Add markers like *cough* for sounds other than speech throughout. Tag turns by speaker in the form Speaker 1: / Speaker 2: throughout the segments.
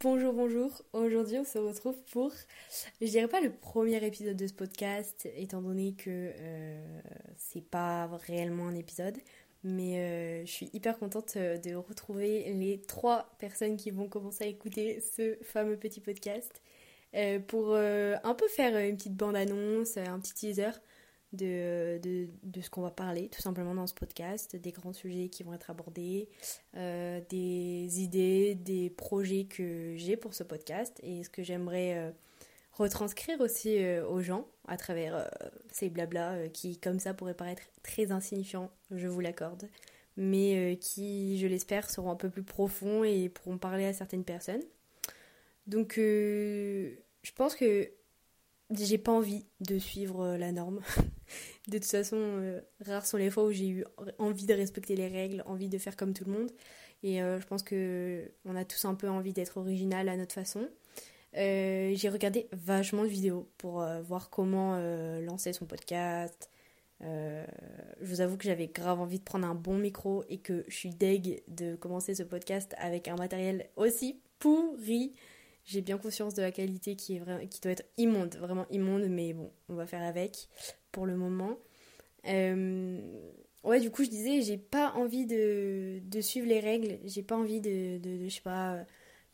Speaker 1: Bonjour, bonjour. Aujourd'hui, on se retrouve pour, je dirais pas le premier épisode de ce podcast, étant donné que euh, c'est pas réellement un épisode, mais euh, je suis hyper contente euh, de retrouver les trois personnes qui vont commencer à écouter ce fameux petit podcast pour un peu faire une petite bande-annonce, un petit teaser de, de, de ce qu'on va parler tout simplement dans ce podcast, des grands sujets qui vont être abordés, euh, des idées, des projets que j'ai pour ce podcast et ce que j'aimerais euh, retranscrire aussi euh, aux gens à travers ces blabla qui comme ça pourraient paraître très insignifiants, je vous l'accorde, mais qui je l'espère seront un peu plus profonds et pourront parler à certaines personnes. Donc je pense que j'ai pas envie de suivre la norme. *laughs* de toute façon, euh, rares sont les fois où j'ai eu envie de respecter les règles, envie de faire comme tout le monde. Et euh, je pense que on a tous un peu envie d'être original à notre façon. Euh, j'ai regardé vachement de vidéos pour voir comment lancer son podcast. je vous avoue que j'avais grave envie de prendre un bon micro et que je suis deg de commencer ce podcast avec un matériel aussi pourri. J'ai bien conscience de la qualité qui, doit être immonde, vraiment immonde, mais bon, on va faire avec pour le moment. Euh, ouais, du coup, je disais, j'ai pas envie de, de, suivre les règles, j'ai pas envie de, de, je sais pas,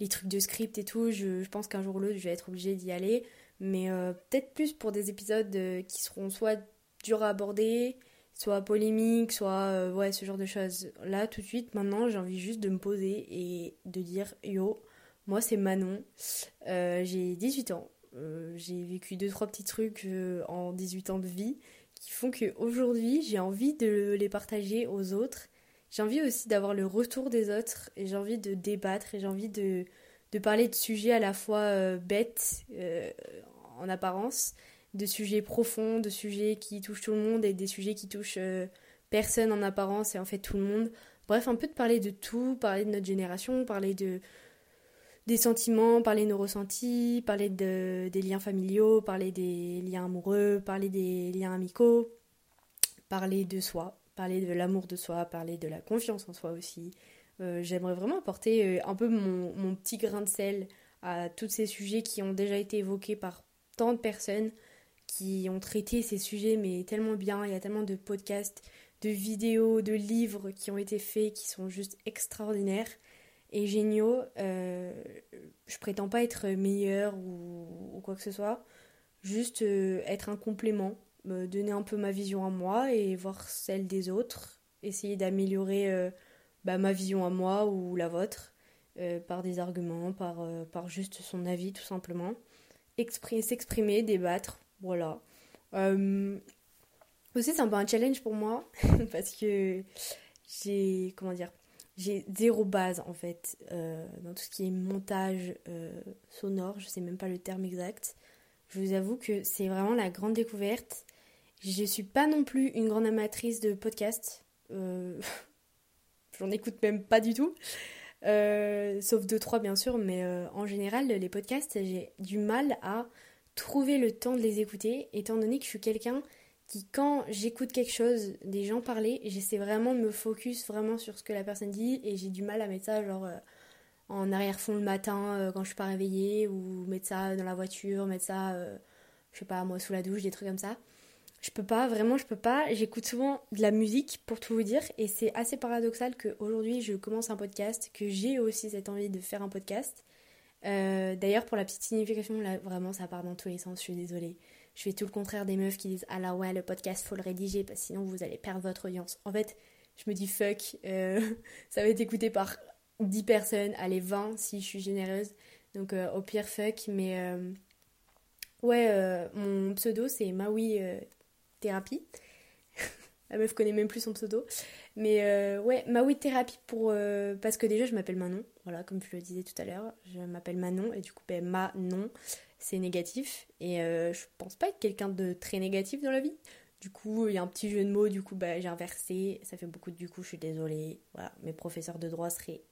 Speaker 1: les trucs de script et tout. Je, pense qu'un jour ou l'autre, je vais être obligée d'y aller, mais euh, peut-être plus pour des épisodes euh, qui seront soit durs à aborder, soit polémiques, soit ouais, ce genre de choses. Là, tout de suite, maintenant, j'ai envie juste de me poser et de dire yo, moi c'est Manon, j'ai 18 ans, euh, j'ai vécu deux trois petits trucs euh, en 18 ans de vie qui font qu'aujourd'hui j'ai envie de les partager aux autres. J'ai envie aussi d'avoir le retour des autres et j'ai envie de débattre et j'ai envie de, de, parler de sujets à la fois euh, bêtes en apparence, de sujets profonds, de sujets qui touchent tout le monde et des sujets qui touchent personne en apparence et en fait tout le monde. Bref, un peu de parler de tout, parler de notre génération, parler de, des sentiments, parler de nos ressentis, parler de, des liens familiaux, parler des liens amoureux, parler des liens amicaux, parler de soi, parler de l'amour de soi, parler de la confiance en soi aussi. Euh, j'aimerais vraiment apporter euh, un peu mon, mon, petit grain de sel à tous ces sujets qui ont déjà été évoqués par tant de personnes qui ont traité ces sujets mais tellement bien. Il y a tellement de podcasts, de vidéos, de livres qui ont été faits qui sont juste extraordinaires et géniaux. Euh, je prétends pas être meilleure ou, quoi que ce soit, juste euh, être un complément, me donner un peu ma vision à moi et voir celle des autres, essayer d'améliorer euh, bah, ma vision à moi ou la vôtre par des arguments, par, par juste son avis tout simplement. S'exprimer, débattre, voilà. aussi c'est un peu un challenge pour moi *laughs* parce que j'ai comment dire j'ai zéro base en fait euh, dans tout ce qui est montage euh, sonore, je sais même pas le terme exact. Je vous avoue que c'est vraiment la grande découverte. Je suis pas non plus une grande amatrice de podcasts. Euh, *laughs* j'en écoute même pas du tout. sauf deux trois bien sûr, mais en général les podcasts j'ai du mal à trouver le temps de les écouter étant donné que je suis quelqu'un qui, quand j'écoute quelque chose, des gens parler, j'essaie vraiment de me focus vraiment sur ce que la personne dit et j'ai du mal à mettre ça genre euh, en arrière-fond le matin euh, quand je suis pas réveillée ou mettre ça dans la voiture, mettre ça, euh, je sais pas, moi sous la douche, des trucs comme ça. Je peux pas, vraiment je peux pas. J'écoute souvent de la musique pour tout vous dire et c'est assez paradoxal qu'aujourd'hui je commence un podcast, que j'ai aussi cette envie de faire un podcast. D'ailleurs pour la petite signification, là vraiment ça part dans tous les sens, je suis désolée. Je fais tout le contraire des meufs qui disent Ah là ouais, le podcast faut le rédiger parce que sinon vous allez perdre votre audience. En fait, je me dis fuck, euh, *laughs* ça va être écouté par 10 personnes, allez 20 si je suis généreuse. Donc euh, au pire fuck, mais euh, ouais, mon pseudo c'est Maui Thérapie. *laughs* La meuf connaît même plus son pseudo. Mais ouais, Maui Thérapie pour, parce que déjà je m'appelle Manon. Voilà, comme je le disais tout à l'heure, je m'appelle Manon et du coup, ben, Manon c'est négatif. Et euh, je pense pas être quelqu'un de très négatif dans la vie. Du coup, il y a un petit jeu de mots, du coup, bah, j'ai inversé. Ça fait beaucoup de du coup, je suis désolée. Voilà, mes professeurs de droit seraient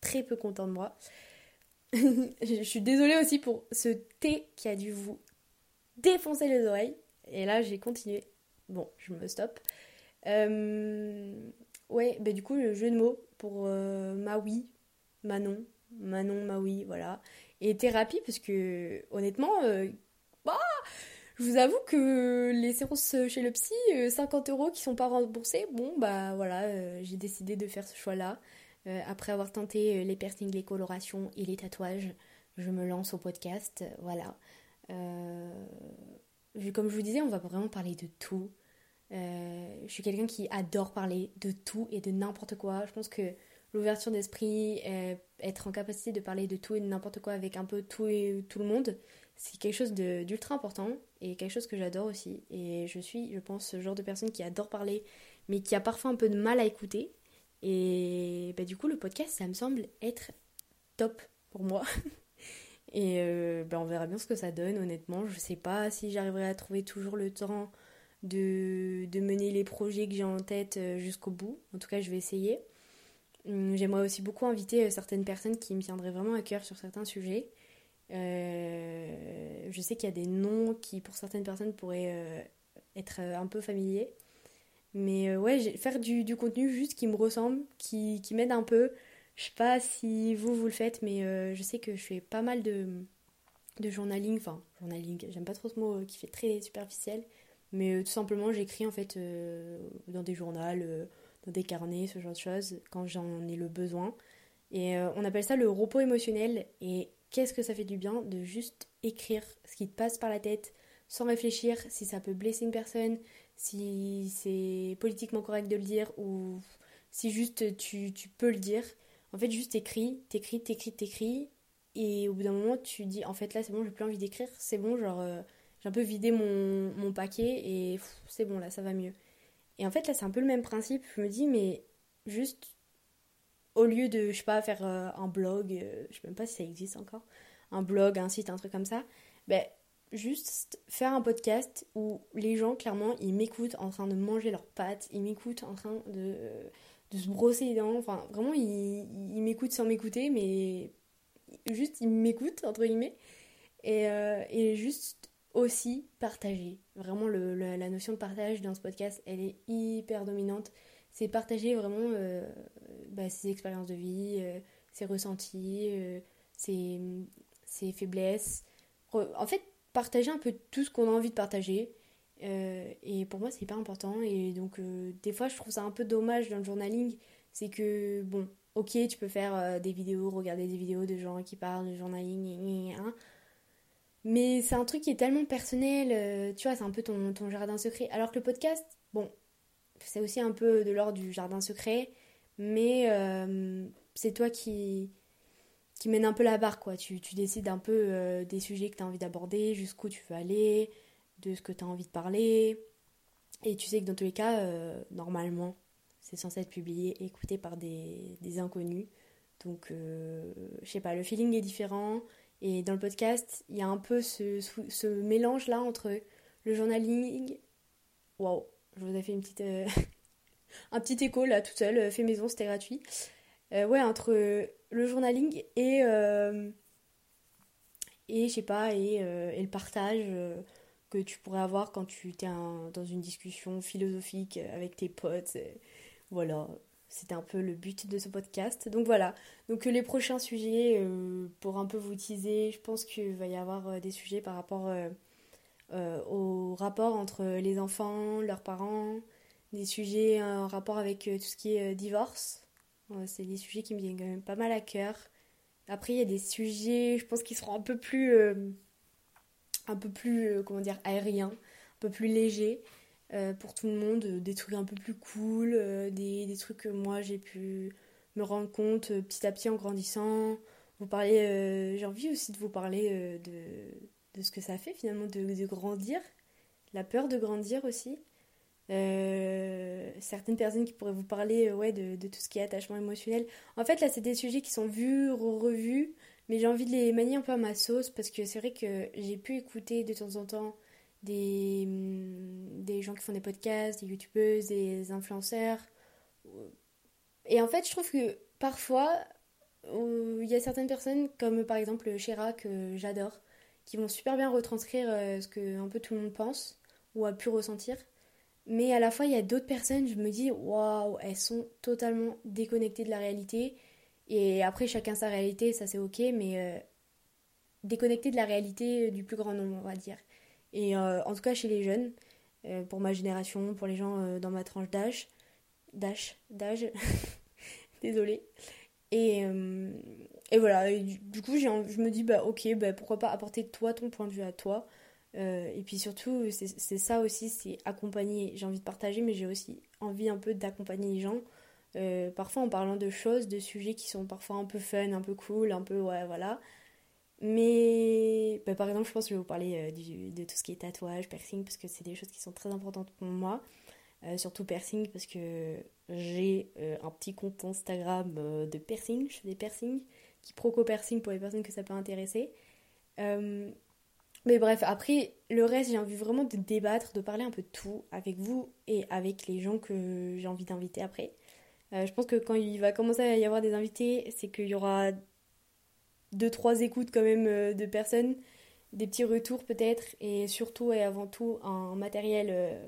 Speaker 1: très peu contents de moi. *laughs* je suis désolée aussi pour ce thé qui a dû vous défoncer les oreilles. Et là, j'ai continué. Bon, je me stoppe. Euh, ouais, bah du coup, le jeu de mots pour euh, Maui, Manon, Manon Maui, voilà. Et thérapie, parce que honnêtement, euh, bah, je vous avoue que les séances chez le psy, 50 euros qui sont pas remboursés, bon, bah voilà, j'ai décidé de faire ce choix-là. après avoir tenté les piercings, les colorations et les tatouages, je me lance au podcast, voilà. comme je vous disais, on va vraiment parler de tout. Euh, je suis quelqu'un qui adore parler de tout et de n'importe quoi. Je pense que l'ouverture d'esprit, euh, être en capacité de parler de tout et de n'importe quoi avec un peu tout et tout le monde, c'est quelque chose d'ultra important et quelque chose que j'adore aussi. Et je suis, je pense, ce genre de personne qui adore parler, mais qui a parfois un peu de mal à écouter. Et bah, du coup, le podcast, ça me semble être top pour moi. *laughs* et euh, bah, on verra bien ce que ça donne, honnêtement. Je sais pas si j'arriverai à trouver toujours le temps de, mener les projets que j'ai en tête euh, jusqu'au bout. En tout cas, je vais essayer. Hum, j'aimerais aussi beaucoup inviter euh, certaines personnes qui me tiendraient vraiment à cœur sur certains sujets. Euh, je sais qu'il y a des noms qui, pour certaines personnes, pourraient être un peu familiers. Mais ouais, faire du, du, contenu juste qui me ressemble, qui, qui m'aide un peu. Je sais pas si vous, vous le faites, mais je sais que je fais pas mal de, de journaling. Enfin, journaling, j'aime pas trop ce mot qui fait très superficiel. Mais euh, tout simplement, j'écris en fait euh, dans des journaux, euh, dans des carnets, ce genre de choses, quand j'en ai le besoin. Et on appelle ça le repos émotionnel. Et qu'est-ce que ça fait du bien de juste écrire ce qui te passe par la tête sans réfléchir si ça peut blesser une personne, si c'est politiquement correct de le dire ou si juste tu, tu peux le dire. En fait, juste écris, t'écris, t'écris, t'écris. Et au bout d'un moment, tu dis en fait là, c'est bon, j'ai plus envie d'écrire, c'est bon, genre j'ai un peu vidé mon, mon paquet et c'est bon là, ça va mieux. Et en fait là c'est un peu le même principe, je me dis mais juste au lieu de, je sais pas, faire euh, un blog, euh, je sais même pas si ça existe encore, un blog, un site, un truc comme ça, ben juste faire un podcast où les gens clairement ils m'écoutent en train de manger leurs pâtes, ils m'écoutent en train de, de se brosser les dents, enfin vraiment ils, ils m'écoutent sans m'écouter mais juste ils m'écoutent entre guillemets. Et, euh, et juste aussi partager. Vraiment, la notion de partage dans ce podcast, elle est hyper dominante. C'est partager vraiment euh, bah, ses expériences de vie, euh, ses ressentis, euh, ses, ses, faiblesses. En fait, partager un peu tout ce qu'on a envie de partager. et pour moi, c'est hyper important. Et donc, des fois, je trouve ça un peu dommage dans le journaling. C'est que, bon, ok, tu peux faire des vidéos, regarder des vidéos de gens qui parlent de journaling, mais c'est un truc qui est tellement personnel, euh, tu vois, c'est un peu ton, ton, jardin secret. Alors que le podcast, bon, c'est aussi un peu de l'ordre du jardin secret, mais euh, c'est toi qui, qui mène un peu la barre, quoi. Tu, tu décides un peu euh, des sujets que tu as envie d'aborder, jusqu'où tu veux aller, de ce que tu as envie de parler. Et tu sais que dans tous les cas, normalement, c'est censé être publié, écouté par des, des inconnus. Donc, je sais pas, le feeling est différent. Et dans le podcast, il y a un peu ce, ce mélange-là entre le journaling. Waouh, je vous ai fait une petite, euh, *laughs* un petit écho là, toute seule, fait maison, c'était gratuit. Euh, ouais, entre le journaling et. Euh, et je sais pas, et, et le partage que tu pourrais avoir quand tu es dans une discussion philosophique avec tes potes. voilà, c'était un peu le but de ce podcast. Donc voilà. Donc les prochains sujets, euh, pour un peu vous teaser, je pense qu'il va y avoir euh, des sujets par rapport euh, au rapport entre les enfants, leurs parents, des sujets en rapport avec tout ce qui est divorce. c'est des sujets qui me viennent quand même pas mal à cœur. Après, il y a des sujets, je pense, qui seront un peu plus, un peu plus, comment dire, aériens, un peu plus légers. Euh, pour tout le monde, euh, des trucs un peu plus cool, euh, des, des, trucs que moi j'ai pu me rendre compte petit à petit en grandissant. Vous parlez, j'ai envie aussi de vous parler de, de, ce que ça fait finalement de, de grandir, la peur de grandir aussi. certaines personnes qui pourraient vous parler ouais, de, de, tout ce qui est attachement émotionnel. En fait, là, c'est des sujets qui sont vus, revus, mais j'ai envie de les manier un peu à ma sauce parce que c'est vrai que j'ai pu écouter de temps en temps des, mm, des gens qui font des podcasts, des youtubeuses, des influenceurs. Et en fait, je trouve que parfois, il y a certaines personnes, comme par exemple Shera, que j'adore, qui vont super bien retranscrire euh, ce que un peu tout le monde pense ou a pu ressentir. Mais à la fois, il y a d'autres personnes, je me dis, waouh, elles sont totalement déconnectées de la réalité. Et après, chacun sa réalité, ça c'est ok, mais euh, déconnecter de la réalité du plus grand nombre, on va dire. Et euh, en tout cas, chez les jeunes, euh, pour ma génération, pour les gens dans ma tranche d'âge, d'âge, d'âge, *laughs* désolé. Et, et voilà, du, coup, je me dis, bah ok, bah, pourquoi pas apporter toi ton point de vue à toi. et puis surtout, c'est ça aussi, c'est accompagner. J'ai envie de partager, mais j'ai aussi envie un peu d'accompagner les gens euh, parfois en parlant de choses, de sujets qui sont parfois un peu fun, un peu cool, un peu ouais, voilà. Mais bah, par exemple, je pense que je vais vous parler euh, de tout ce qui est tatouage, piercing, parce que c'est des choses qui sont très importantes pour moi. Euh, surtout piercing, parce que j'ai un petit compte Instagram de piercing, je fais des piercings, qui proco piercing pour les personnes que ça peut intéresser. mais bref, après, le reste, j'ai envie vraiment de débattre, de parler un peu de tout avec vous et avec les gens que j'ai envie d'inviter après. Euh, je pense que quand il va commencer à y avoir des invités, c'est qu'il y aura deux, trois écoutes quand même euh, de personnes, des petits retours peut-être, et surtout et avant tout un matériel euh,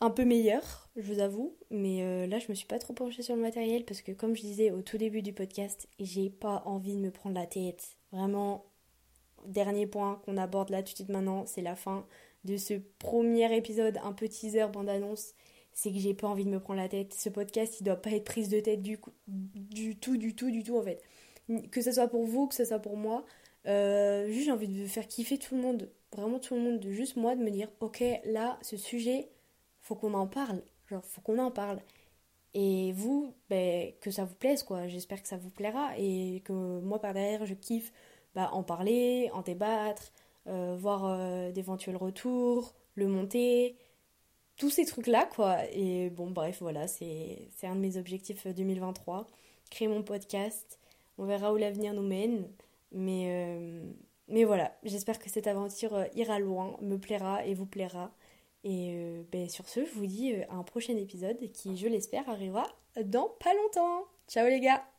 Speaker 1: un peu meilleur, je vous avoue. Mais là, je me suis pas trop penchée sur le matériel parce que, comme je disais au tout début du podcast, j'ai pas envie de me prendre la tête. Vraiment, dernier point qu'on aborde là tout de suite maintenant, c'est la fin de ce premier épisode, un peu teaser, bande-annonce c'est que j'ai pas envie de me prendre la tête. Ce podcast, il doit pas être prise de tête du, du tout, du tout, du tout en fait. Que ce soit pour vous, que ce soit pour moi. Euh, juste j'ai envie de faire kiffer tout le monde, vraiment tout le monde, juste moi de me dire ok là ce sujet faut qu'on en parle, genre faut qu'on en parle. Et vous, ben, que ça vous plaise quoi, j'espère que ça vous plaira et que moi par derrière je kiffe bah, en parler, en débattre, euh, voir euh, d'éventuels retours, le monter, tous ces trucs-là, quoi. Et bon, bref, voilà, c'est un de mes objectifs 2023. Créer mon podcast. On verra où l'avenir nous mène. Mais, euh, voilà, j'espère que cette aventure euh, ira loin, me plaira et vous plaira. Et euh, ben, sur ce, je vous dis à un prochain épisode qui, je l'espère, arrivera dans pas longtemps. Ciao les gars